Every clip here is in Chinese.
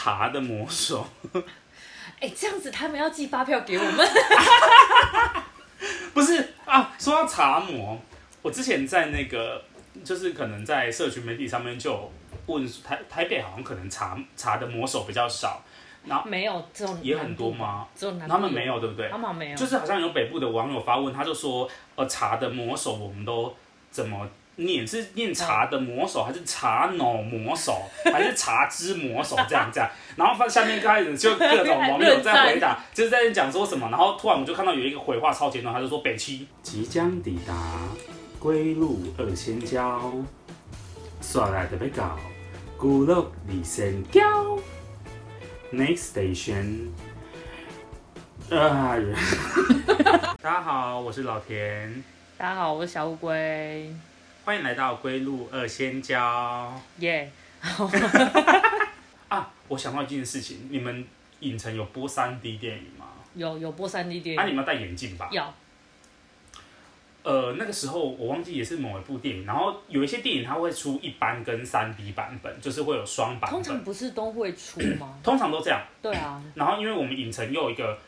茶的魔手。哎、欸，这样子他们要寄发票给我们？不是啊，说到茶魔，我之前在那个，就是可能在社群媒体上面就问台台北好像可能茶茶的魔手比较少，然后没有这种也很多吗？他们没有对不对？他们没有，就是好像有北部的网友发问，他就说，呃，茶的魔手我们都怎么？念是念茶的魔手，还是茶脑魔手，还是茶之魔手这样这样？然后放下面开始就各种网友在回答，就是在讲说什么。然后突然我就看到有一个回话超简短，他就说北七即将抵达龟鹿二仙交，刷来的被搞，孤鹿二仙交，Next station，啊，大家好，我是老田。大家好，我是小乌龟。欢迎来到归路二仙交。耶！啊，我想到一件事情，你们影城有播三 D 电影吗？有，有播三 D 电影。啊，你们要戴眼镜吧？有。呃，那个时候我忘记也是某一部电影，然后有一些电影它会出一般跟三 D 版本，就是会有双版本。通常不是都会出吗？通常都这样。对啊。然后因为我们影城又有一个。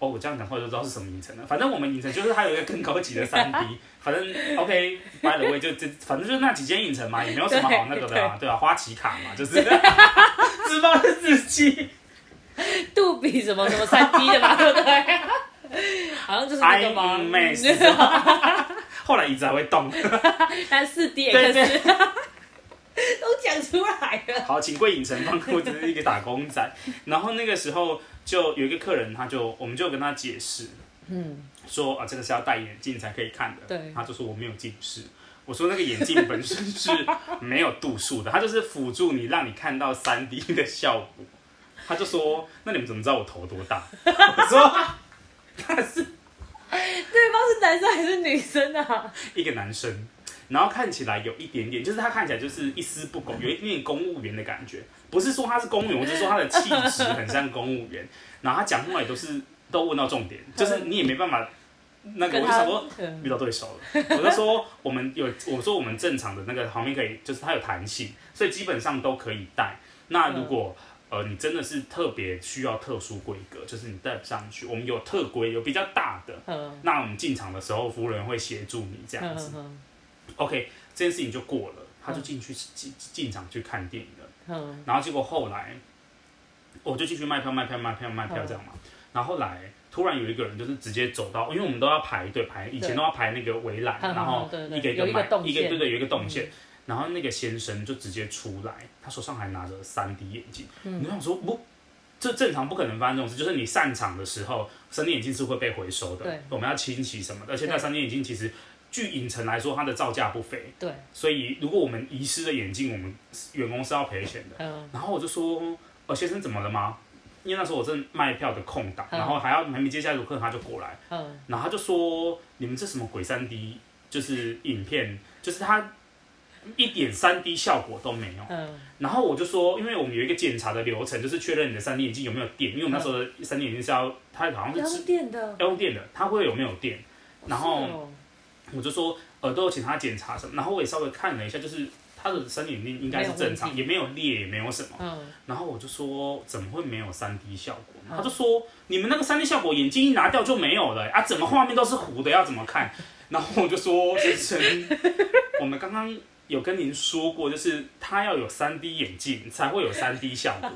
哦，我这样讲话就知道是什么影城了。反正我们影城就是它有一个更高级的三 D，反正 OK，by the way 就这，反正就是那几间影城嘛，也没有什么好那个的啊，对啊，花旗卡嘛，就是自暴自弃。杜比什么什么三 D 的嘛，对不对？好像就是那个吗？后来椅子还会动，但四 D 也可是。都讲出来了。好，请贵影城帮我只是一个打工仔。然后那个时候就有一个客人，他就我们就跟他解释，嗯，说啊，这个是要戴眼镜才可以看的。对。他就说我没有近视。我说那个眼镜本身是没有度数的，它就是辅助你让你看到三 D 的效果。他就说，那你们怎么知道我头多大？我说他是对方是男生还是女生啊？一个男生。然后看起来有一点点，就是他看起来就是一丝不苟，有一点点公务员的感觉。不是说他是公务员，我是说他的气质很像公务员。然后他讲话也都是都问到重点，就是你也没办法。那个我就想说遇到对手了，我就说我们有，我说我们正常的那个旁边可以，就是它有弹性，所以基本上都可以戴。那如果呃你真的是特别需要特殊规格，就是你戴不上去，我们有特规，有比较大的。那我们进场的时候，服务人员会协助你这样子。OK，这件事情就过了，他就进去进进场去看电影了。嗯，然后结果后来，我就继续卖票卖票卖票卖票这样嘛。然后后来突然有一个人就是直接走到，因为我们都要排队排，以前都要排那个围栏，然后一个一个买一个对对有一个动线。然后那个先生就直接出来，他手上还拿着三 D 眼镜。你想说不，这正常不可能发生这种事，就是你散场的时候三 D 眼镜是会被回收的，我们要清洗什么的。而且那三 D 眼镜其实。据影城来说，它的造价不菲。对。所以，如果我们遗失了眼镜，我们员工是要赔钱的。嗯。然后我就说：“呃，先生怎么了吗？”因为那时候我正卖票的空档，然后还要还没接下一组客人，他就过来。嗯。然后他就说：“你们这什么鬼三 D？就是影片，就是它一点三 D 效果都没有。”嗯。然后我就说：“因为我们有一个检查的流程，就是确认你的三 D 眼镜有没有电，因为我们那时候的三 D 眼镜是要它好像是要电的，要用电的，它会有没有电？然后。我就说，呃，都有请他检查什么，然后我也稍微看了一下，就是他的三 D 眼镜应该是正常，也没有裂，也没有什么。嗯。然后我就说，怎么会没有三 D 效果？他就说，你们那个三 D 效果，眼镜一拿掉就没有了啊，整个画面都是糊的，要怎么看？然后我就说，先生，我们刚刚有跟您说过，就是他要有三 D 眼镜才会有三 D 效果。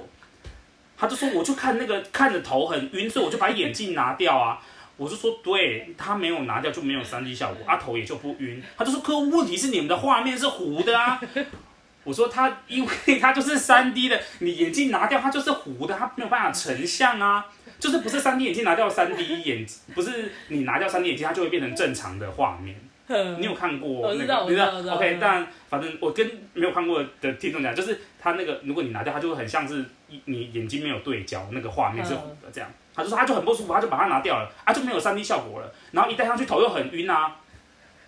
他就说，我就看那个看着头很晕，所以我就把眼镜拿掉啊。我就说，对，他没有拿掉就没有三 D 效果，阿、头也就不晕。他就说，可问题是你们的画面是糊的啊。我说他，因为他就是三 D 的，你眼镜拿掉他就是糊的，他没有办法成像啊。就是不是三 D 眼镜拿掉三 D 眼，不是你拿掉三 D 眼镜它就会变成正常的画面。你有看过那个？你知道？OK，但反正我跟没有看过的听众讲，就是他那个，如果你拿掉，它就会很像是你眼睛没有对焦，那个画面是糊的这样。他就说他就很不舒服，他就把它拿掉了，啊就没有 3D 效果了。然后一戴上去头又很晕啊。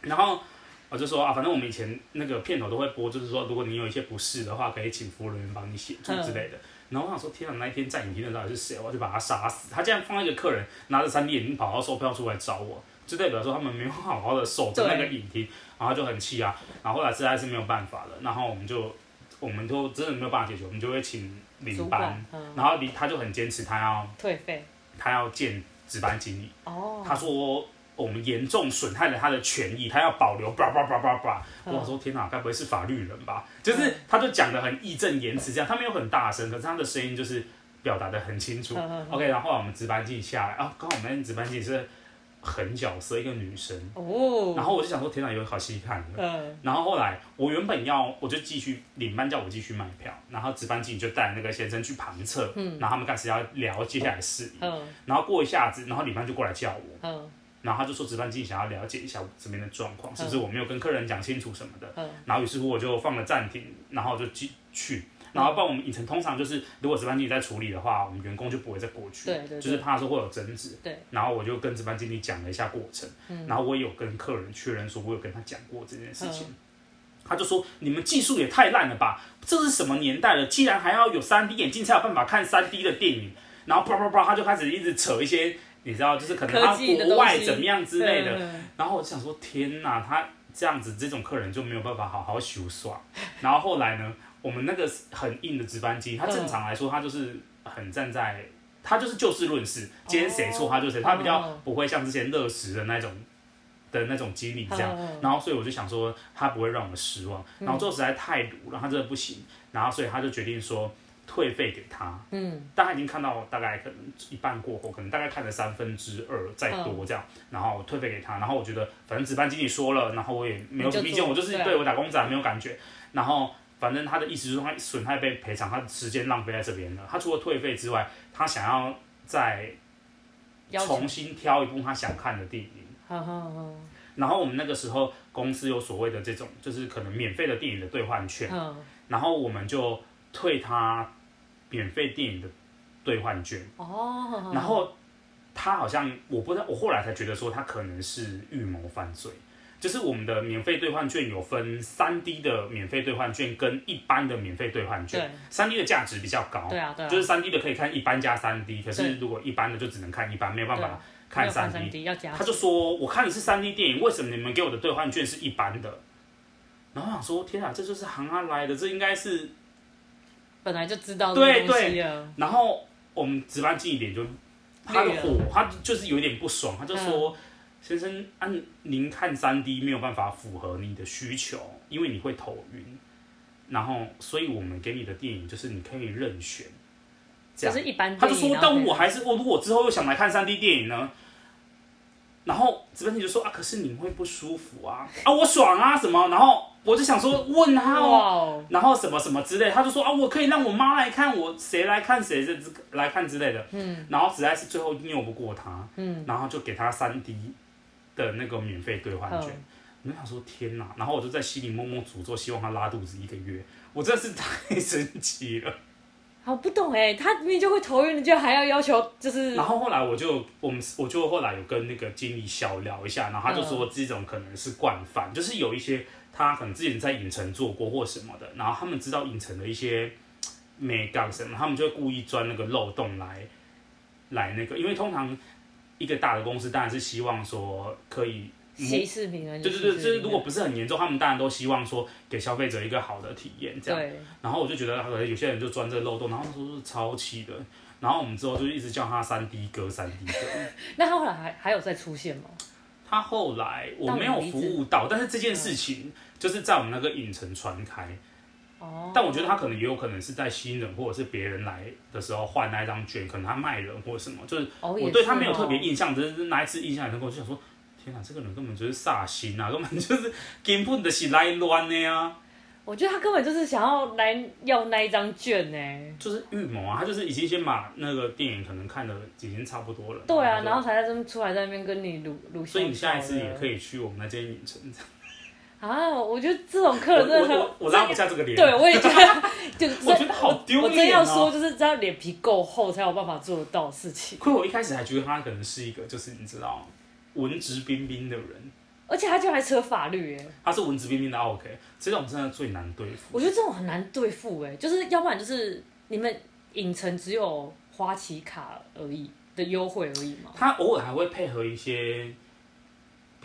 然后我就说啊，反正我们以前那个片头都会播，就是说如果你有一些不适的话，可以请服务人员帮你协助之类的。然后我想说，天啊，那一天在影厅的到底是谁？我就把他杀死。他竟然放一个客人拿着 3D 眼镜跑到售票处来找我。就代表说他们没有好好的守着那个影厅，然后就很气啊，然后后来实在是没有办法了，然后我们就我们就真的没有办法解决，我们就会请领班，嗯、然后领他就很坚持，他要退费，他要见值班经理。哦，他说我们严重损害了他的权益，他要保留，叭叭叭叭叭。我说天哪，该不会是法律人吧？就是他就讲的很义正言辞这样，他没有很大声，可是他的声音就是表达的很清楚。嗯、OK，然后后来我们值班经理下来啊，刚好我们值班经理是。狠角色，一个女生，哦，然后我就想说，天哪，有好戏看。嗯，然后后来我原本要，我就继续领班叫我继续买票，然后值班经理就带那个先生去旁侧，嗯，然后他们开始要聊接下来的事，嗯，然后过一下子，然后领班就过来叫我，嗯，然后他就说值班经理想要了解一下我这边的状况，是不是我没有跟客人讲清楚什么的，嗯，然后于是乎我就放了暂停，然后就继续。然后，不然我们影城通常就是，如果值班经理在处理的话，我们员工就不会再过去，对对对，就是怕说会有争执。对。然后我就跟值班经理讲了一下过程，嗯、然后我也有跟客人确认说，我有跟他讲过这件事情。嗯、他就说：“你们技术也太烂了吧？这是什么年代了？既然还要有三 D 眼镜才有办法看三 D 的电影？”然后叭叭叭，他就开始一直扯一些，你知道，就是可能他国外怎么样之类的。的然后我就想说：“天哪，他这样子，这种客人就没有办法好好修耍。”然后后来呢？我们那个很硬的值班机，他正常来说，他就是很站在，他就是就事论事，今天谁错他就谁，他比较不会像之前乐时的那种的那种经理这样，然后所以我就想说他不会让我们失望，然后最后实在太鲁了，他真的不行，然后所以他就决定说退费给他，嗯，但他已经看到大概可能一半过后，可能大概看了三分之二再多这样，然后退费给他，然后我觉得反正值班经理说了，然后我也没有什么意见，我就是对我打工仔没有感觉，然后。反正他的意思就是，他损害被赔偿，他的时间浪费在这边了。他除了退费之外，他想要再重新挑一部他想看的电影。然后我们那个时候公司有所谓的这种，就是可能免费的电影的兑换券。然后我们就退他免费电影的兑换券。然后他好像我不知道，我后来才觉得说他可能是预谋犯罪。就是我们的免费兑换券有分三 D 的免费兑换券跟一般的免费兑换券。三 D 的价值比较高。对啊，对啊。就是三 D 的可以看一般加三 D，可是如果一般的就只能看一般，没有办法看三 D。他就说：“我看你是三 D 电影，为什么你们给我的兑换券是一般的？”然后我想说：“天啊，这就是行啊来的，这应该是本来就知道。”对对。然后我们值班经理脸就他的火，他就是有点不爽，他就说。先生，按您看三 D 没有办法符合你的需求，因为你会头晕，然后所以我们给你的电影就是你可以任选，这样。就是一般。他就说，但我还是我如果之后又想来看三 D 电影呢？然后值班经理就说啊，可是你会不舒服啊，啊我爽啊什么？然后我就想说问他哦，然后什么什么之类，他就说啊，我可以让我妈来看，我谁来看谁这来看之类的，嗯，然后实在是最后拗不过他，嗯，然后就给他三 D。的那个免费兑换券，我想说天哪，然后我就在心里默默诅咒，希望他拉肚子一个月。我真的是 太神奇了。好不懂哎，他明明就会头晕，你就还要要求就是。然后后来我就我们我就后来有跟那个经理小聊一下，然后他就说这种可能是惯犯，就是有一些他可能之前在影城做过或什么的，然后他们知道影城的一些没干什么，他们就会故意钻那个漏洞来来那个，因为通常。一个大的公司当然是希望说可以息事平安，对对对，就是如果不是很严重，他们当然都希望说给消费者一个好的体验这样。对。然后我就觉得可能有些人就钻这个漏洞，然后说是超气的。然后我们之后就一直叫他三 D 哥三 D 哥。那他后来还还有再出现吗？他后来我没有服务到，但是这件事情就是在我们那个影城传开。哦，但我觉得他可能也有可能是在新人或者是别人来的时候换那一张券，可能他卖人或者什么，就是我对他没有特别印象，只是那一次印象很深刻，我就想说，天哪，这个人根本就是煞星啊，根本就是 根本就是来乱的呀。我觉得他根本就是想要来要那一张券呢，就是预谋啊，他就是已经先把那个电影可能看的已经差不多了，对啊，然后才在这出来在那边跟你录录。所以你下一次也可以去我们那间影城。啊，我觉得这种客人真的很，我，我拉不下这个脸。对，我也觉得，就我觉得好丢脸、啊、我真要说，就是只要脸皮够厚，才有办法做得到的事情。亏我一开始还觉得他可能是一个，就是你知道，文质彬彬的人。而且他就还扯法律，哎。他是文质彬彬的，OK。这种真的最难对付。我觉得这种很难对付，哎，就是要不然就是你们影城只有花旗卡而已的优惠而已嘛。他偶尔还会配合一些。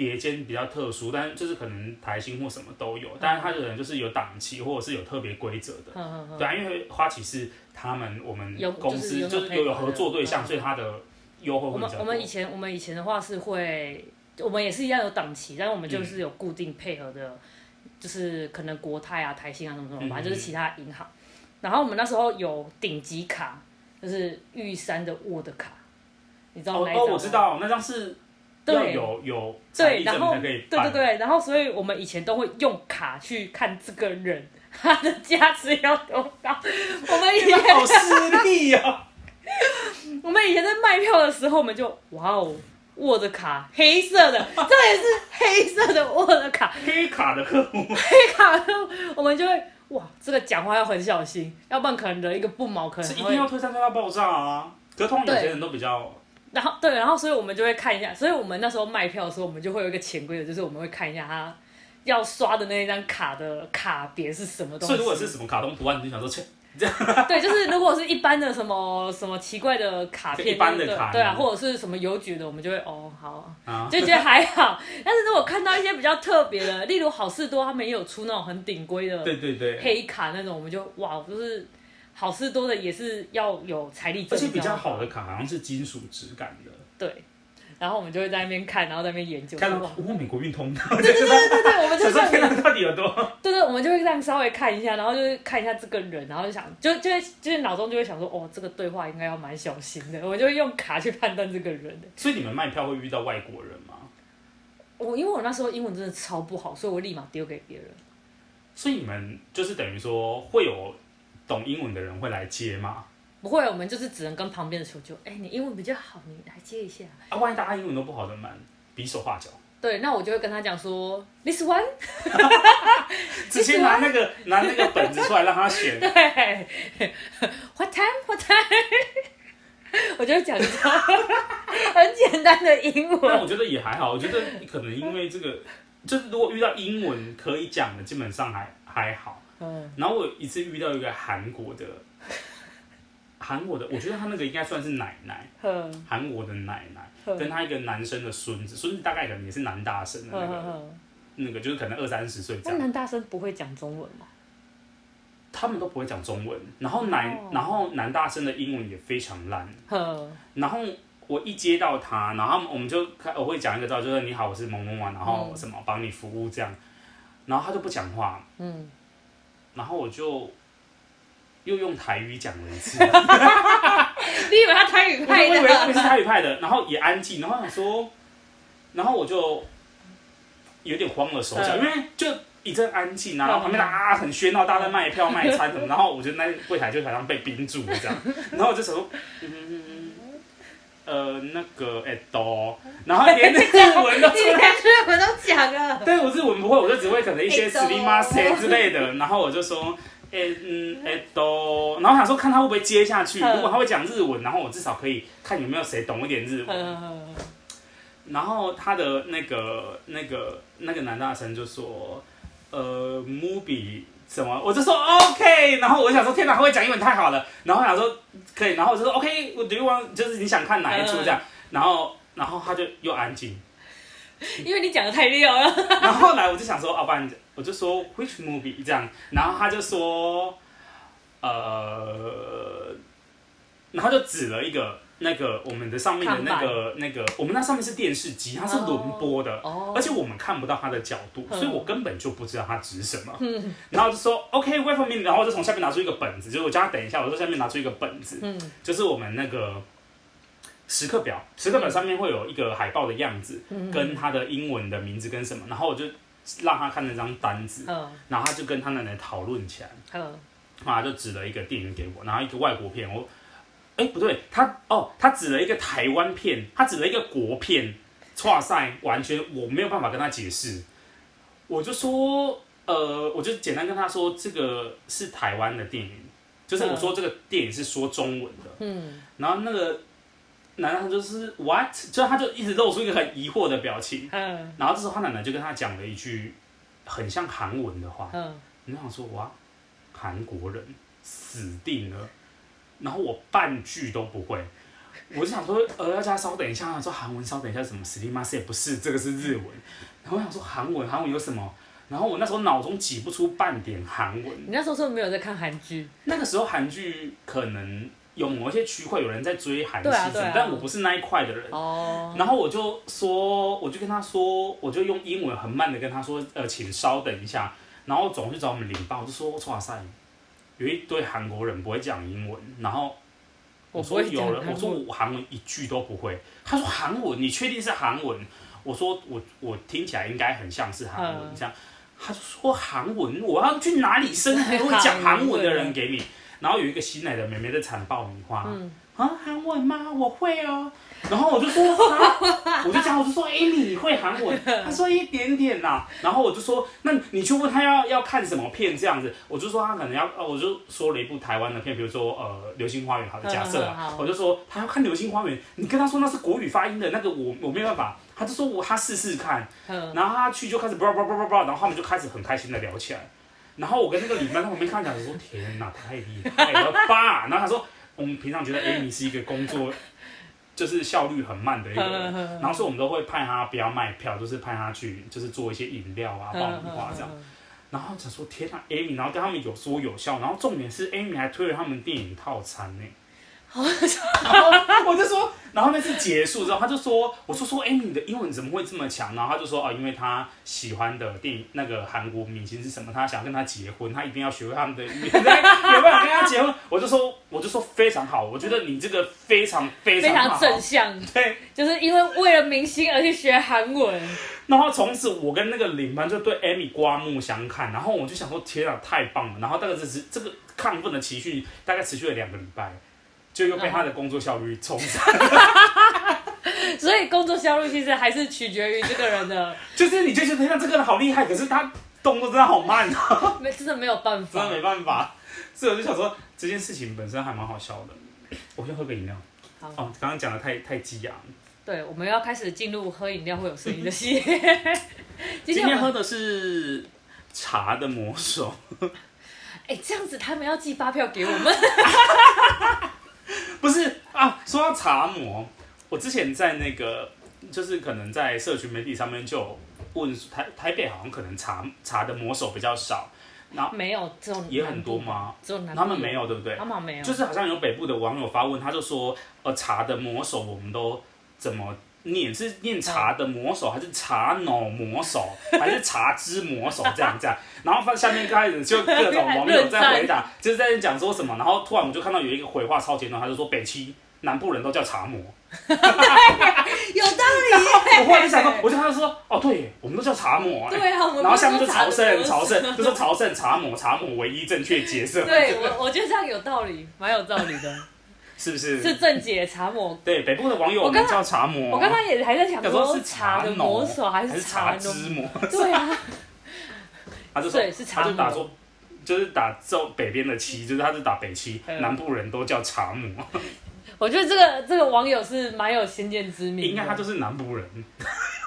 别间比较特殊，但就是可能台新或什么都有，但是它可能就是有档期或者是有特别规则的。嗯嗯对啊，因为花旗是他们我们公司就是有有合作对象，嗯、所以它的优惠会比较多。我们我们以前我们以前的话是会，我们也是一样有档期，但是我们就是有固定配合的，嗯、就是可能国泰啊、台新啊什么什么，反正就是其他银行。嗯、然后我们那时候有顶级卡，就是玉山的沃的卡，你知道吗？哦，我知道那张是。对，有有对，然后对对对，然后所以我们以前都会用卡去看这个人 他的价值要多高。我们以前好势利啊！我们以前在卖票的时候，我们就哇哦，沃的卡黑色的，这也是黑色的沃的卡，黑卡的客户，黑卡的客户，我们就会哇，这个讲话要很小心，要不然可能惹一个不毛，可能是一定要推三推到爆炸啊！可是通常有些人都比较。然后对，然后所以我们就会看一下，所以我们那时候卖票的时候，我们就会有一个潜规则，就是我们会看一下他要刷的那一张卡的卡别是什么东西。所以如果是什么卡通图案，你就想说。对，就是如果是一般的什么什么奇怪的卡片，一般的卡，对啊，或者是什么邮局的，我们就会哦好，就觉得还好。但是如果看到一些比较特别的，例如好事多他们也有出那种很顶规的，对对对，黑卡那种，我们就哇，就是。好事多的也是要有财力，而且比较好的卡好像是金属质感的。对，然后我们就会在那边看，然后在那边研究。看到哇，美国运通。对对对对 对，我们就看到到底有多。对对，我们就会这样稍微看一下，然后就会看一下这个人，然后就想，就就会就是脑中就会想说，哦，这个对话应该要蛮小心的，我就会用卡去判断这个人。所以你们卖票会遇到外国人吗？我因为我那时候英文真的超不好，所以我立马丢给别人。所以你们就是等于说会有。懂英文的人会来接吗？不会，我们就是只能跟旁边的求救。哎，你英文比较好，你来接一下。啊，万一大家英文都不好怎么办？比手画脚。对，那我就会跟他讲说，this one。直接拿那个拿那个本子出来让他选。对。What time? What time? 我就会讲一个很简单的英文。但我觉得也还好，我觉得可能因为这个，就是如果遇到英文可以讲的，基本上还还好。然后我一次遇到一个韩国的，韩国的，我觉得他那个应该算是奶奶，韩国的奶奶，跟他一个男生的孙子，孙子大概可能也是男大生的那个，那个就是可能二三十岁这样。那男大生不会讲中文吗？他们都不会讲中文，然后男，然后男大生的英文也非常烂，然后我一接到他，然后我们就开，我会讲一个字，就是你好，我是萌萌啊，然后什么帮你服务这样，然后他就不讲话，嗯。然后我就又用台语讲了一次，你以为他台语派的？我以为他是台语派的，然后也安静，然后想说，然后我就有点慌了手脚，因为就一阵安静，然后旁边啊很喧闹，大家在卖票卖餐什么，然后我就那柜台就好像被冰住了这样，然后我就想说，嗯 嗯嗯，呃，那个哎都，然后连日文都，连日文都讲了，对，我日文不会，我就只会可能一些すみません之类的，然后我就说。哎嗯哎都，然后想说看他会不会接下去，如果他会讲日文，然后我至少可以看有没有谁懂一点日文。然后他的那个那个那个男大生就说，呃，movie 什么，我就说 OK，然后我想说天哪，他会讲英文太好了，然后我想说可以，然后我就说 OK，我 do you want 就是你想看哪一出这样，然后然后他就又安静。因为你讲的太溜了。然后后来我就想说，哦，不然我就说 which movie 这样，然后他就说，呃，然后就指了一个那个我们的上面的那个那个，我们那上面是电视机，它是轮播的，而且我们看不到它的角度，所以我根本就不知道它指什么。然后就说 OK wait for me，然后我就从下面拿出一个本子，就是我叫他等一下，我就下面拿出一个本子，就是我们那个。时刻表，时刻表上面会有一个海报的样子，嗯、跟他的英文的名字跟什么，然后我就让他看那张单子，嗯、然后他就跟他奶奶讨论起来，嗯、然后他就指了一个电影给我，然后一个外国片，我，哎不对，他哦，他指了一个台湾片，他指了一个国片，哇塞，完全我没有办法跟他解释，我就说，呃，我就简单跟他说，这个是台湾的电影，就是我说这个电影是说中文的，嗯，然后那个。奶奶就是 what，就他就一直露出一个很疑惑的表情。嗯。然后这时候他奶奶就跟他讲了一句很像韩文的话。嗯。你想说哇，韩国人死定了。然后我半句都不会， 我就想说，呃，要加稍等一下，说韩文稍等一下什么？すみません也不是，这个是日文。然后我想说韩文，韩文有什么？然后我那时候脑中挤不出半点韩文。你那时候是不是没有在看韩剧？那个时候韩剧可能有某一些区块有人在追韩对啊对啊，但我不是那一块的人。哦。然后我就说，我就跟他说，我就用英文很慢的跟他说，呃，请稍等一下。然后总去找我们领班，我就说，哇塞， 有一堆韩国人不会讲英文。然后我说有人，我说我韩文一句都不会。他说韩文，你确定是韩文？我说我我听起来应该很像是韩文这样。他就说韩文，我要去哪里生会讲韩文的人给你？然后有一个新来的妹妹在产爆米花，嗯、啊，韩文吗？我会哦。然后我就说，啊、我就讲，我就说，哎，你会韩文？他说一点点啦、啊。然后我就说，那你去问他要要看什么片这样子。我就说他可能要，我就说了一部台湾的片，比如说呃《流星花园》好的假设啊，我就说他要看《流星花园》，你跟他说那是国语发音的那个我，我我没办法。他就说我他试试看，然后他去就开始叭叭叭叭叭，然后他们就开始很开心的聊起来。然后我跟那个领班在旁边看讲，说天哪，太厉害了吧！然后他说我们平常觉得 Amy 是一个工作。就是效率很慢的一个人，然后所以我们都会派他不要卖票，就是派他去就是做一些饮料啊、爆米花这样。然后想说天啊，Amy，然后跟他们有说有笑，然后重点是 Amy 还推了他们电影套餐呢。然后我就说。然后那次结束之后，他就说：“我说说，哎，你的英文怎么会这么强？”然后他就说：“哦，因为他喜欢的电影那个韩国明星是什么？他想跟他结婚，他一定要学会他们的语言，有办法跟他结婚。”我就说：“我就说非常好，我觉得你这个非常非常，非常正向，对，就是因为为了明星而去学韩文。”然后从此我跟那个领班就对 Amy 刮目相看，然后我就想说：“天啊，太棒了！”然后大概这是这个亢奋的情绪大概持续了两个礼拜。就又被他的工作效率冲散，所以工作效率其实还是取决于这个人的。就是你就觉得像这个人好厉害，可是他动作真的好慢啊，没真的没有办法，真的没办法。所以我就想说这件事情本身还蛮好笑的。我先喝个饮料。好。哦，刚刚讲的太太激昂。对，我们要开始进入喝饮料会有声音的系列。今天喝的是茶的魔手。哎，这样子他们要寄发票给我们。不是啊，说到茶魔，我之前在那个，就是可能在社群媒体上面就问台台北好像可能茶茶的魔手比较少，然后没有这种也很多吗？只有南部他们没有对不对？他们没有，就是好像有北部的网友发问，他就说呃茶的魔手我们都怎么念？是念茶的魔手，还是茶脑魔手，还是茶之魔手这样这样？然后下面开始就各种网友在回答，就是在讲说什么。然后突然我就看到有一个回话超简短，他就说北七南部人都叫茶魔，对，有道理。我忽然就想到，我就他就说哦对，我们都叫茶魔。对啊，然后下面就朝圣朝圣，就说朝圣茶魔茶魔唯一正确解释。对我我觉得这样有道理，蛮有道理的。是不是？是正解茶魔。对，北部的网友我们叫茶魔。我刚刚也还在想说，是茶的魔手还是茶之魔？对啊。他就说，他就打说，就是打这北边的七，就是他是打北七，南部人都叫茶魔。我觉得这个这个网友是蛮有先见之明。应该他就是南部人，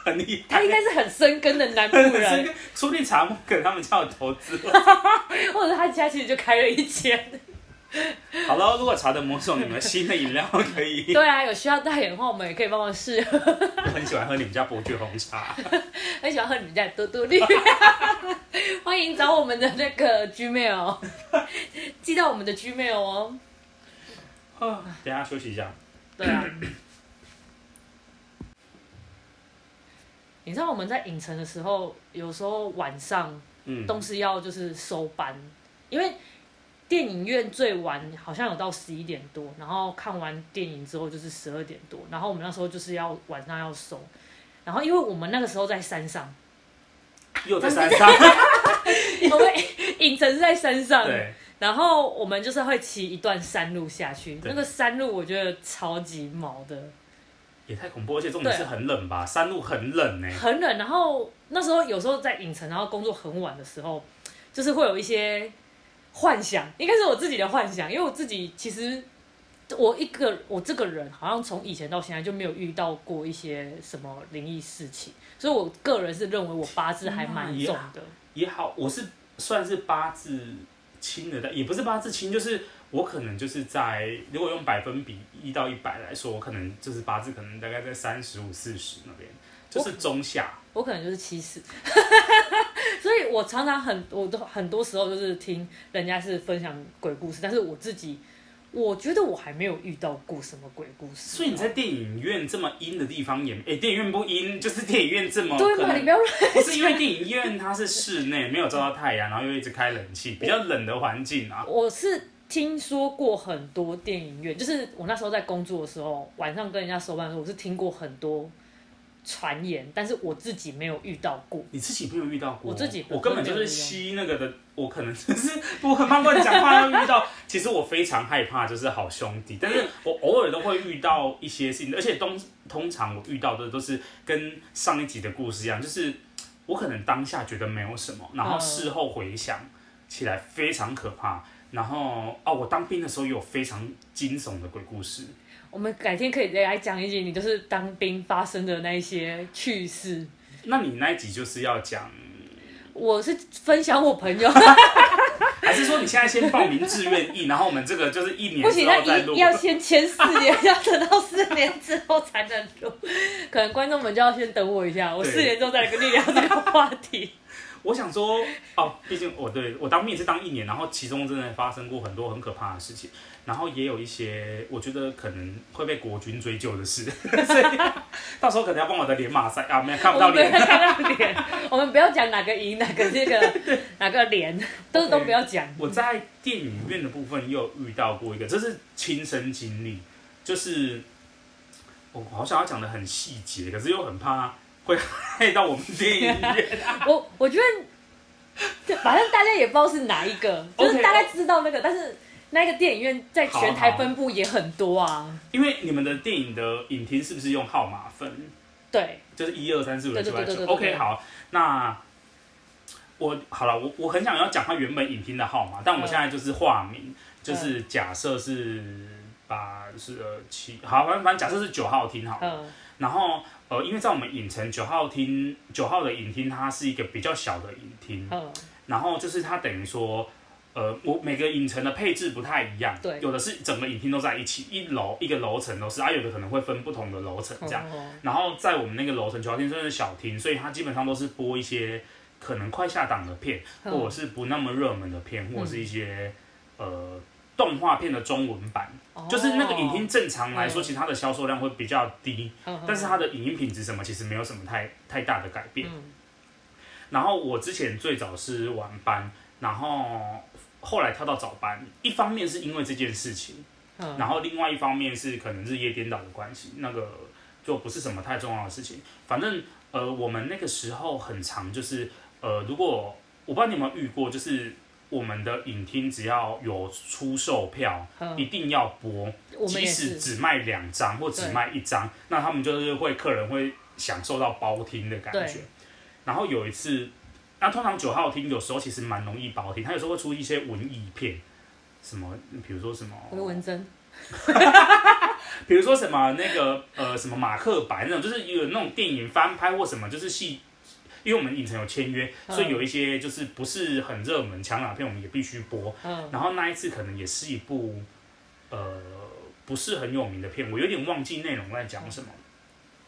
很厉害。他应该是很深根的南部人。说不定茶魔可能他们叫投资，或者他家其实就开了一间。好了，如果茶的魔手，你们新的饮料可以。对啊，有需要代言的话，我们也可以帮忙试。我很喜欢喝你们家伯爵红茶，很喜欢喝你们家的多多绿。欢迎找我们的那个 Gmail，寄到我们的 Gmail 哦。等下休息一下。对啊。你知道我们在影城的时候，有时候晚上，嗯，都是要就是收班，因为。电影院最晚好像有到十一点多，然后看完电影之后就是十二点多，然后我们那时候就是要晚上要收，然后因为我们那个时候在山上，又在山上，因为影城是在山上，然后我们就是会骑一段山路下去，那个山路我觉得超级毛的，也太恐怖，而且重点是很冷吧，山路很冷呢，很冷，然后那时候有时候在影城，然后工作很晚的时候，就是会有一些。幻想应该是我自己的幻想，因为我自己其实我一个我这个人好像从以前到现在就没有遇到过一些什么灵异事情，所以我个人是认为我八字还蛮重的。也好，我是算是八字轻的，但也不是八字轻，就是我可能就是在如果用百分比一到一百来说，我可能就是八字可能大概在三十五四十那边，就是中下。我可能就是七十，所以我常常很我都很多时候就是听人家是分享鬼故事，但是我自己我觉得我还没有遇到过什么鬼故事。所以你在电影院这么阴的地方演，哎、欸，电影院不阴，就是电影院这么对嘛？你不要乱。不是因为电影院它是室内，没有照到太阳，然后又一直开冷气，比较冷的环境啊。我是听说过很多电影院，就是我那时候在工作的时候，晚上跟人家收班的时候，我是听过很多。传言，但是我自己没有遇到过。你自己没有遇到过？我自己，我根本就是吸那个的。我可能就是我很怕乱讲话要遇到。其实我非常害怕，就是好兄弟。但是我偶尔都会遇到一些事情，而且通通常我遇到的都是跟上一集的故事一样，就是我可能当下觉得没有什么，然后事后回想起来非常可怕。然后哦，我当兵的时候也有非常惊悚的鬼故事。我们改天可以再来讲一集，你就是当兵发生的那一些趣事。那你那一集就是要讲？我是分享我朋友，还是说你现在先报名志愿役，然后我们这个就是一年之后再录？不行，那要先签四年，要等到四年之后才能录。可能观众们就要先等我一下，我四年之后再来跟你聊这个话题。我想说，哦，毕竟我对我当兵也是当一年，然后其中真的发生过很多很可怕的事情，然后也有一些我觉得可能会被国军追究的事，所以到时候可能要帮我的脸马赛啊，没有看不到脸，看到脸，我们不要讲哪个营，哪个这个 哪个连，都都不要讲。我在电影院的部分又遇到过一个，这是亲身经历，就是我好想要讲的很细节，可是又很怕。会害到我们电影院。我我觉得，反正大家也不知道是哪一个，就是大概知道那个，但是那个电影院在全台分布也很多啊。因为你们的电影的影厅是不是用号码分？对，就是一二三四五六七八九。OK，好，那我好了，我我很想要讲他原本影厅的号码，但我现在就是化名，就是假设是八是二七，好，反正反正假设是九号厅好，然后。呃，因为在我们影城九号厅，九号的影厅它是一个比较小的影厅，嗯，然后就是它等于说，呃，我每个影城的配置不太一样，对，有的是整个影厅都在一起，一楼一个楼层都是，啊，有的可能会分不同的楼层这样，然后在我们那个楼层九号厅算是小厅，所以它基本上都是播一些可能快下档的片，嗯、或者是不那么热门的片，或者是一些、嗯、呃。动画片的中文版，哦、就是那个影音正常来说，其实它的销售量会比较低，嗯、但是它的影音品质什么其实没有什么太太大的改变。嗯、然后我之前最早是晚班，然后后来跳到早班，一方面是因为这件事情，嗯、然后另外一方面是可能日夜颠倒的关系，那个就不是什么太重要的事情。反正呃，我们那个时候很长，就是呃，如果我不知道你有没有遇过，就是。我们的影厅只要有出售票，嗯、一定要播，即使只卖两张或只卖一张，那他们就是会客人会享受到包厅的感觉。然后有一次，那通常九号厅有时候其实蛮容易包厅，他有时候会出一些文艺片，什么比如说什么文征，比如说什么那个呃什么马克白那种，就是有那种电影翻拍或什么，就是戏。因为我们影城有签约，所以有一些就是不是很热门抢档片，我们也必须播。嗯、然后那一次可能也是一部，呃，不是很有名的片，我有点忘记内容在讲什么。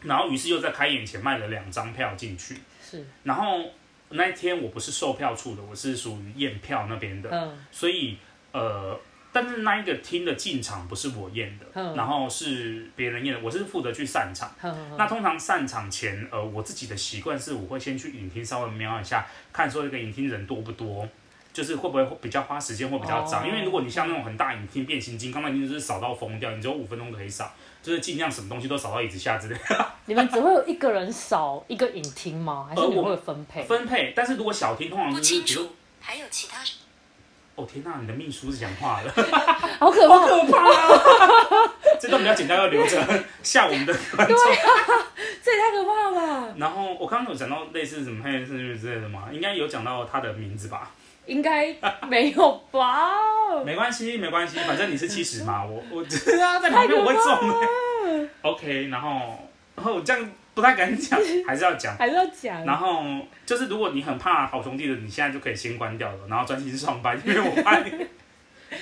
嗯、然后于是又在开演前卖了两张票进去。是。然后那一天我不是售票处的，我是属于验票那边的。嗯、所以呃。但是那一个厅的进场不是我验的，嗯、然后是别人验的，我是负责去散场。嗯、那通常散场前，呃，我自己的习惯是我会先去影厅稍微瞄一下，看说这个影厅人多不多，就是会不会比较花时间或比较脏。哦、因为如果你像那种很大影厅变形金刚，那已经就是扫到疯掉，你只有五分钟可以扫，就是尽量什么东西都扫到椅子下之类的。你们只会有一个人扫一个影厅吗？还是你会分配？分配，但是如果小厅通常就是不清楚，还有其他。哦天呐，你的秘书是讲话了，好可怕，好可怕啊！这段比较简单，要留着吓我们的观众。对啊，这也太可怕了吧！然后我刚刚有讲到类似什么黑人生日之类的吗？应该有讲到他的名字吧？应该没有吧？没关系，没关系，反正你是七十嘛，我我 知道在旁边我会中。OK，然后然后这样。不太敢讲，还是要讲，还是要讲。然后就是，如果你很怕好兄弟的，你现在就可以先关掉了，然后专心上班，因为我怕你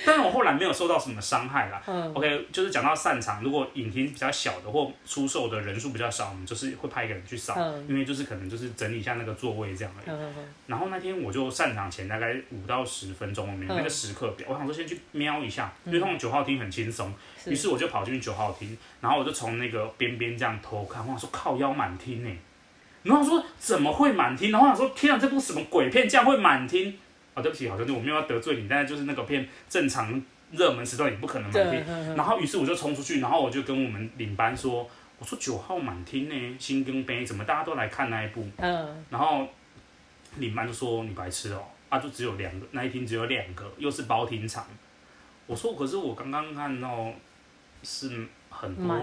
但是我后来没有受到什么伤害啦。嗯、OK，就是讲到散场，如果影厅比较小的或出售的人数比较少，我们就是会派一个人去扫，嗯、因为就是可能就是整理一下那个座位这样而已。嗯、然后那天我就散场前大概五到十分钟，我没有那个时刻表，嗯、我想说先去瞄一下，因为他们九号厅很轻松，于、嗯、是我就跑进去九号厅，然后我就从那个边边这样偷看，我想说靠腰满厅呢。然后说怎么会满厅？然后我想说天啊，这部什么鬼片，这样会满厅？啊、哦，对不起，好兄弟，我没有要得罪你，但是就是那个片正常热门时段也不可能满厅。然后于是我就冲出去，然后我就跟我们领班说：“我说九号满厅呢，新更杯怎么大家都来看那一部？”嗯。然后领班就说：“你白痴哦，啊，就只有两个，那一厅只有两个，又是包厅场。”我说：“可是我刚刚看到是。”很多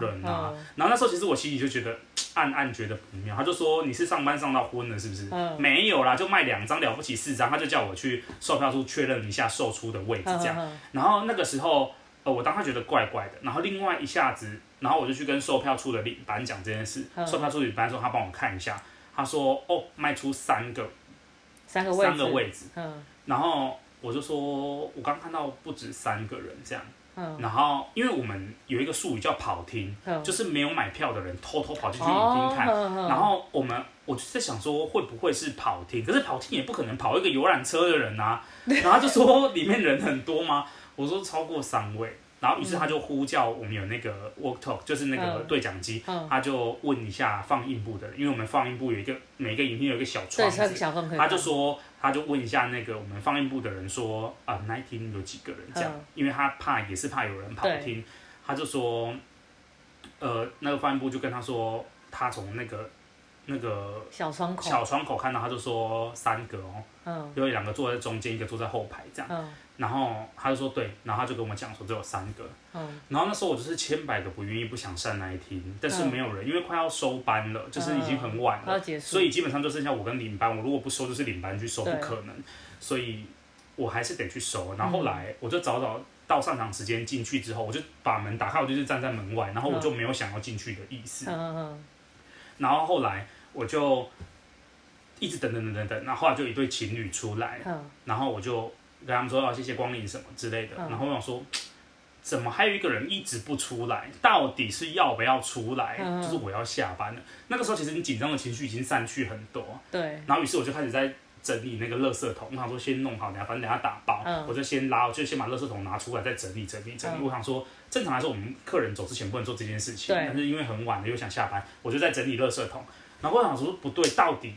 人啊，嗯、然后那时候其实我心里就觉得 暗暗觉得不妙，他就说，你是上班上到昏了是不是？嗯、没有啦，就卖两张了不起四张，他就叫我去售票处确认一下售出的位置这样。然后那个时候，呃，我当时觉得怪怪的，然后另外一下子，然后我就去跟售票处的领班讲这件事，嗯、售票处领班说他帮我看一下，他说哦卖出三个，三个位置，三个位置，嗯、然后我就说我刚看到不止三个人这样。然后，因为我们有一个术语叫跑厅，就是没有买票的人偷偷跑进去影厅看。然后我们，我就在想说，会不会是跑厅？可是跑厅也不可能跑一个游览车的人啊。然后他就说里面人很多吗？我说超过三位。然后于是他就呼叫我们有那个 walk talk，就是那个对讲机，他就问一下放映部的人，因为我们放映部有一个每个影片有一个小窗子，他就说。他就问一下那个我们放映部的人说啊，那一厅有几个人这样？嗯、因为他怕也是怕有人跑厅，对。他就说，呃，那个放映部就跟他说，他从那个那个小窗口。小窗口看到，他就说三个哦，嗯，有两个坐在中间，一个坐在后排这样。嗯然后他就说对，然后他就跟我们讲说只有三个，嗯，然后那时候我就是千百个不愿意不想上那一厅，但是没有人，因为快要收班了，就是已经很晚了，所以基本上就剩下我跟领班，我如果不收就是领班去收，不可能，所以我还是得去收。然后后来我就早早到上场时间进去之后，我就把门打开，我就是站在门外，然后我就没有想要进去的意思，然后后来我就一直等等等等等，然后后来就一对情侣出来，然后我就。跟他们说啊，谢谢光临什么之类的，嗯、然后我想说，怎么还有一个人一直不出来？到底是要不要出来？嗯、就是我要下班了。那个时候其实你紧张的情绪已经散去很多。对。然后于是我就开始在整理那个垃圾桶，我想说先弄好，等下反正等下打包，嗯、我就先拉，我就先把垃圾桶拿出来，再整理整理整理。嗯、我想说，正常来说我们客人走之前不能做这件事情，但是因为很晚了又想下班，我就在整理垃圾桶。然后我想说不对，到底，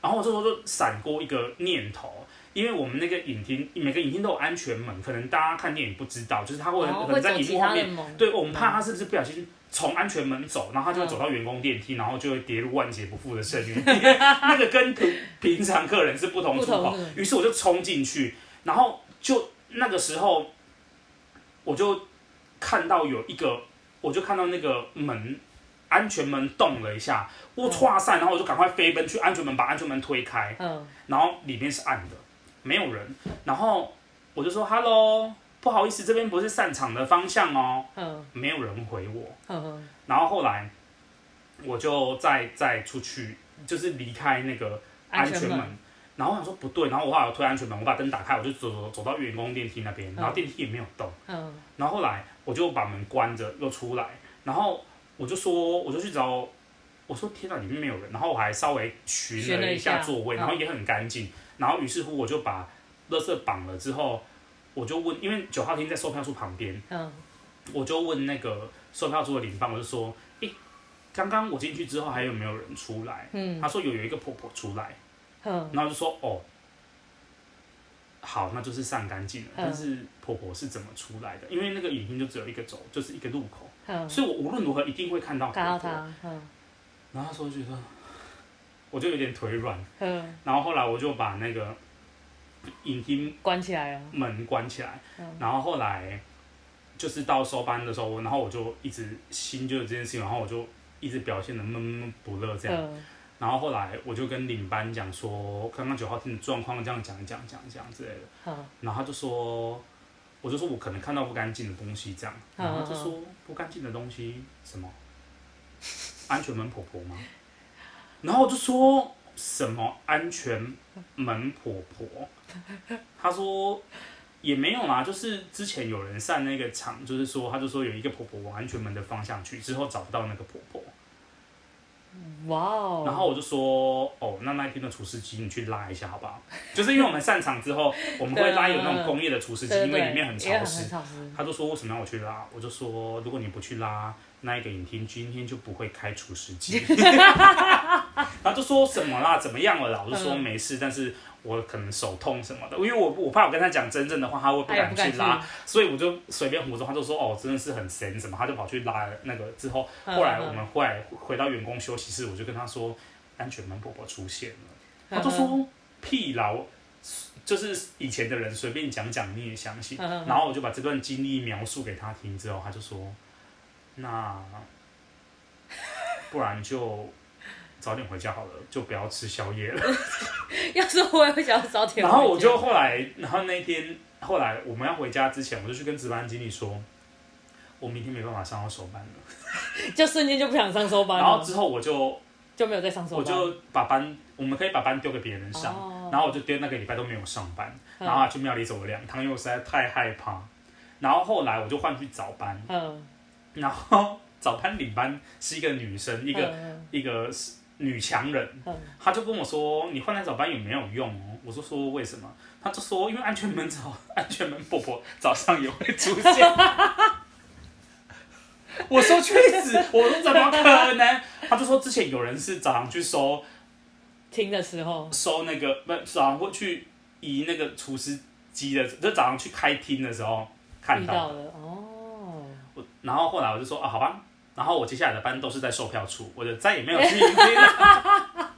然后我这时候就闪过一个念头。因为我们那个影厅，每个影厅都有安全门，可能大家看电影不知道，就是他会可能在荧幕后面，对，我们怕他是不是不小心从安全门走，然后他就会走到员工电梯，然后就会跌入万劫不复的深渊。那个跟平平常客人是不同出口，于是我就冲进去，然后就那个时候，我就看到有一个，我就看到那个门。安全门动了一下，我唰散，然后我就赶快飞奔去安全门，把安全门推开，嗯，然后里面是暗的。没有人，然后我就说 “hello”，不好意思，这边不是散场的方向哦。嗯，没有人回我。嗯，然后后来我就再再出去，就是离开那个安全门。然后我想说不对，然后我后来推安全门，我把灯打开，我就走走走到员工电梯那边，然后电梯也没有动。嗯，然后后来我就把门关着又出来，然后我就说我就去找，我说天哪，里面没有人。然后我还稍微寻了一下座位，然后也很干净。然后于是乎我就把垃圾绑了之后，我就问，因为九号厅在售票处旁边，嗯，我就问那个售票处的领班，我就说，诶，刚刚我进去之后还有没有人出来？嗯，他说有有一个婆婆出来，嗯，然后就说哦，好，那就是散干净了。嗯，但是婆婆是怎么出来的？因为那个影厅就只有一个走，就是一个路口，嗯，所以我无论如何一定会看到婆婆。看到她，嗯，然后他说觉得。我就有点腿软，嗯，然后后来我就把那个影厅关起来了，门关起来，然后后来就是到收班的时候，然后我就一直心就有这件事情，然后我就一直表现的闷闷不乐这样，然后后来我就跟领班讲说，刚刚九号厅的状况这样讲讲讲讲之类的，然后他就说，我就说我可能看到不干净的东西这样，然后他就说不干净的东西什么？安全门婆婆吗？然后我就说什么安全门婆婆，他说也没有啦，就是之前有人上那个场，就是说，他就说有一个婆婆往安全门的方向去，之后找不到那个婆婆。哇哦！然后我就说，哦，那那一天的除湿机你去拉一下好不好？就是因为我们散场之后，我们会拉有那种工业的除湿机，因为里面很潮湿。他就说为什么要我去拉？我就说如果你不去拉，那一个影厅今天就不会开除湿机。他就说什么啦？怎么样了啦？我就说没事，但是。我可能手痛什么的，因为我我怕我跟他讲真正的话，他会不敢去拉，所以我就随便胡说，他就说哦，真的是很神什么，他就跑去拉那个之后，后来我们后来回到员工休息室，我就跟他说安全门婆婆出现了，他就说屁啦，就是以前的人随便讲讲你也相信，然后我就把这段经历描述给他听之后，他就说那不然就。早点回家好了，就不要吃宵夜了。要是我也会想要早点。然后我就后来，然后那天后来我们要回家之前，我就去跟值班经理说，我明天没办法上到收班了。就瞬间就不想上收班了。然后之后我就就没有再上收班。我就把班，我们可以把班丢给别人上。哦、然后我就丢那个礼拜都没有上班，嗯、然后去庙里走了两趟，因为我实在太害怕。然后后来我就换去早班。嗯。然后早班领班是一个女生，一个、嗯、一个是。女强人，她就跟我说：“你换来早班也没有用哦？”我就说：“为什么？”她就说：“因为安全门早，安全门婆婆早上也会出现。”我说：“确实。”我说：“怎么可能？”她就说：“之前有人是早上去收听的时候，收那个不早上会去移那个厨师机的，就早上去开厅的时候看到的哦。我然后后来我就说：“啊，好吧。”然后我接下来的班都是在售票处，我就再也没有去迎宾了。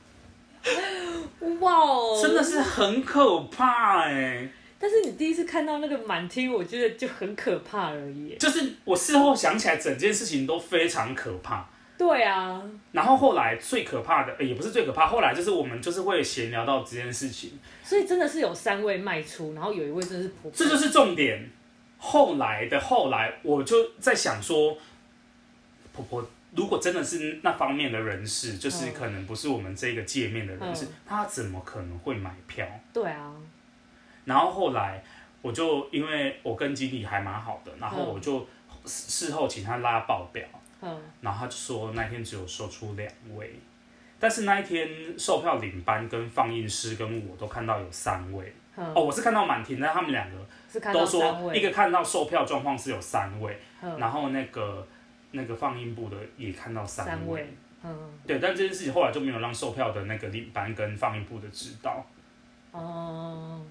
哇哦，真的是很可怕哎！但是你第一次看到那个满厅，我觉得就很可怕而已。就是我事后想起来，整件事情都非常可怕。对啊。然后后来最可怕的，也不是最可怕，后来就是我们就是会闲聊到这件事情。所以真的是有三位卖出，然后有一位真的是婆婆。这就是重点。后来的后来，我就在想说。婆婆，如果真的是那方面的人士，就是可能不是我们这个界面的人士，嗯、他怎么可能会买票？对啊。然后后来，我就因为我跟经理还蛮好的，然后我就事后请他拉报表，嗯，然后他就说那天只有售出两位，但是那一天售票领班跟放映师跟我都看到有三位，嗯、哦，我是看到满庭，但他们两个都说一个看到售票状况是有三位，嗯、然后那个。那个放映部的也看到三位，三位，嗯，对，但这件事情后来就没有让售票的那个领班跟放映部的知道。哦，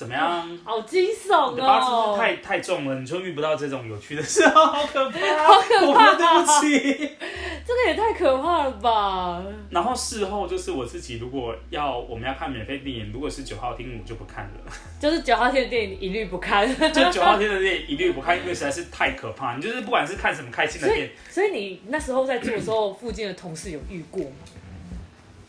怎么样？好惊悚哦！你的八字太太重了，你就遇不到这种有趣的事，好可怕，好可怕，对不起。这个也太可怕了吧！然后事后就是我自己，如果要我们要看免费电影，如果是九号厅，我就不看了。就是九号厅的电影一律不看。就九号厅的电影一律不看，因为实在是太可怕。你就是不管是看什么开心的电影，所以，所以你那时候在做的时候，附近的同事有遇过吗？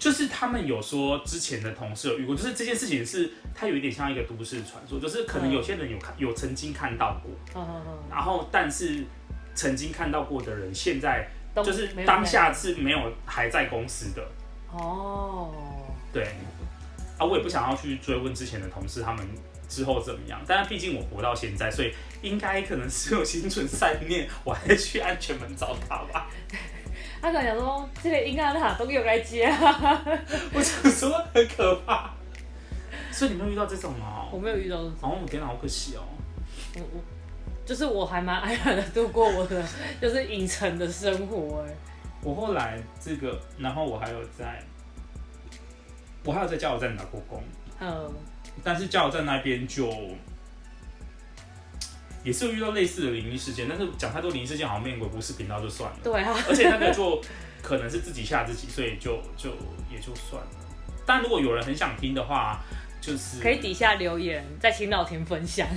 就是他们有说之前的同事有遇过，就是这件事情是它有一点像一个都市传说，就是可能有些人有看有曾经看到过，然后但是曾经看到过的人现在。就是当下是没有还在公司的哦，对，啊，我也不想要去追问之前的同事他们之后怎么样，但是毕竟我活到现在，所以应该可能是有心存善念，我还是去安全门找他吧。他可能想说，这个应该他都有来接啊，我想说很可怕，所以你没有遇到这种吗？我没有遇到。哦，天哪，好可惜哦。我我。就是我还蛮安然的度过我的 就是影城的生活哎。我后来这个，然后我还有在，我还有在加油站打过工。嗯。但是加油站那边就也是有遇到类似的灵异事件，但是讲太多灵异事件好像面鬼故事频道就算了。对啊。而且那个就可能是自己吓自己，所以就就也就算了。但如果有人很想听的话。就是可以底下留言，再请老田分享。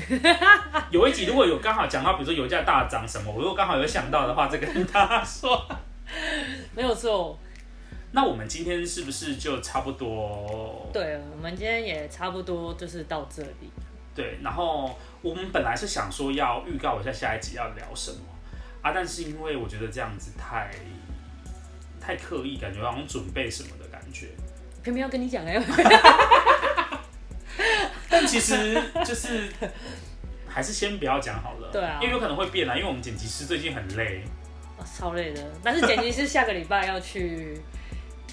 有一集如果有刚好讲到，比如说油价大涨什么，我如果刚好有想到的话，再跟大家说。没有错。那我们今天是不是就差不多？对，我们今天也差不多就是到这里。对，然后我们本来是想说要预告一下下一集要聊什么啊，但是因为我觉得这样子太太刻意，感觉好像准备什么的感觉。偏偏要跟你讲哎。但其实就是还是先不要讲好了。对啊，因为有可能会变啊，因为我们剪辑师最近很累，啊、超累的。但是剪辑师下个礼拜要去，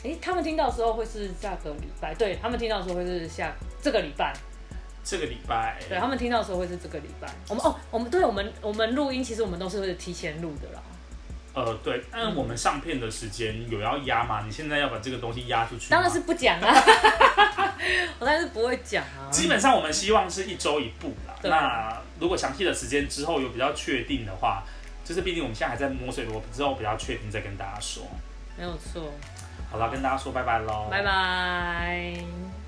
哎、欸，他们听到的时候会是下个礼拜，对他们听到的时候会是下这个礼拜。这个礼拜，对他们听到的时候会是这个礼拜。我们哦，我们对我们我们录音，其实我们都是会提前录的啦。呃，对，但我们上片的时间有要压吗？你现在要把这个东西压出去？当然是不讲啊，我当然是不会讲啊。基本上我们希望是一周一部啦。那如果详细的时间之后有比较确定的话，就是毕竟我们现在还在摸索，我之后比较确定再跟大家说。没有错。好了，跟大家说拜拜喽。拜拜。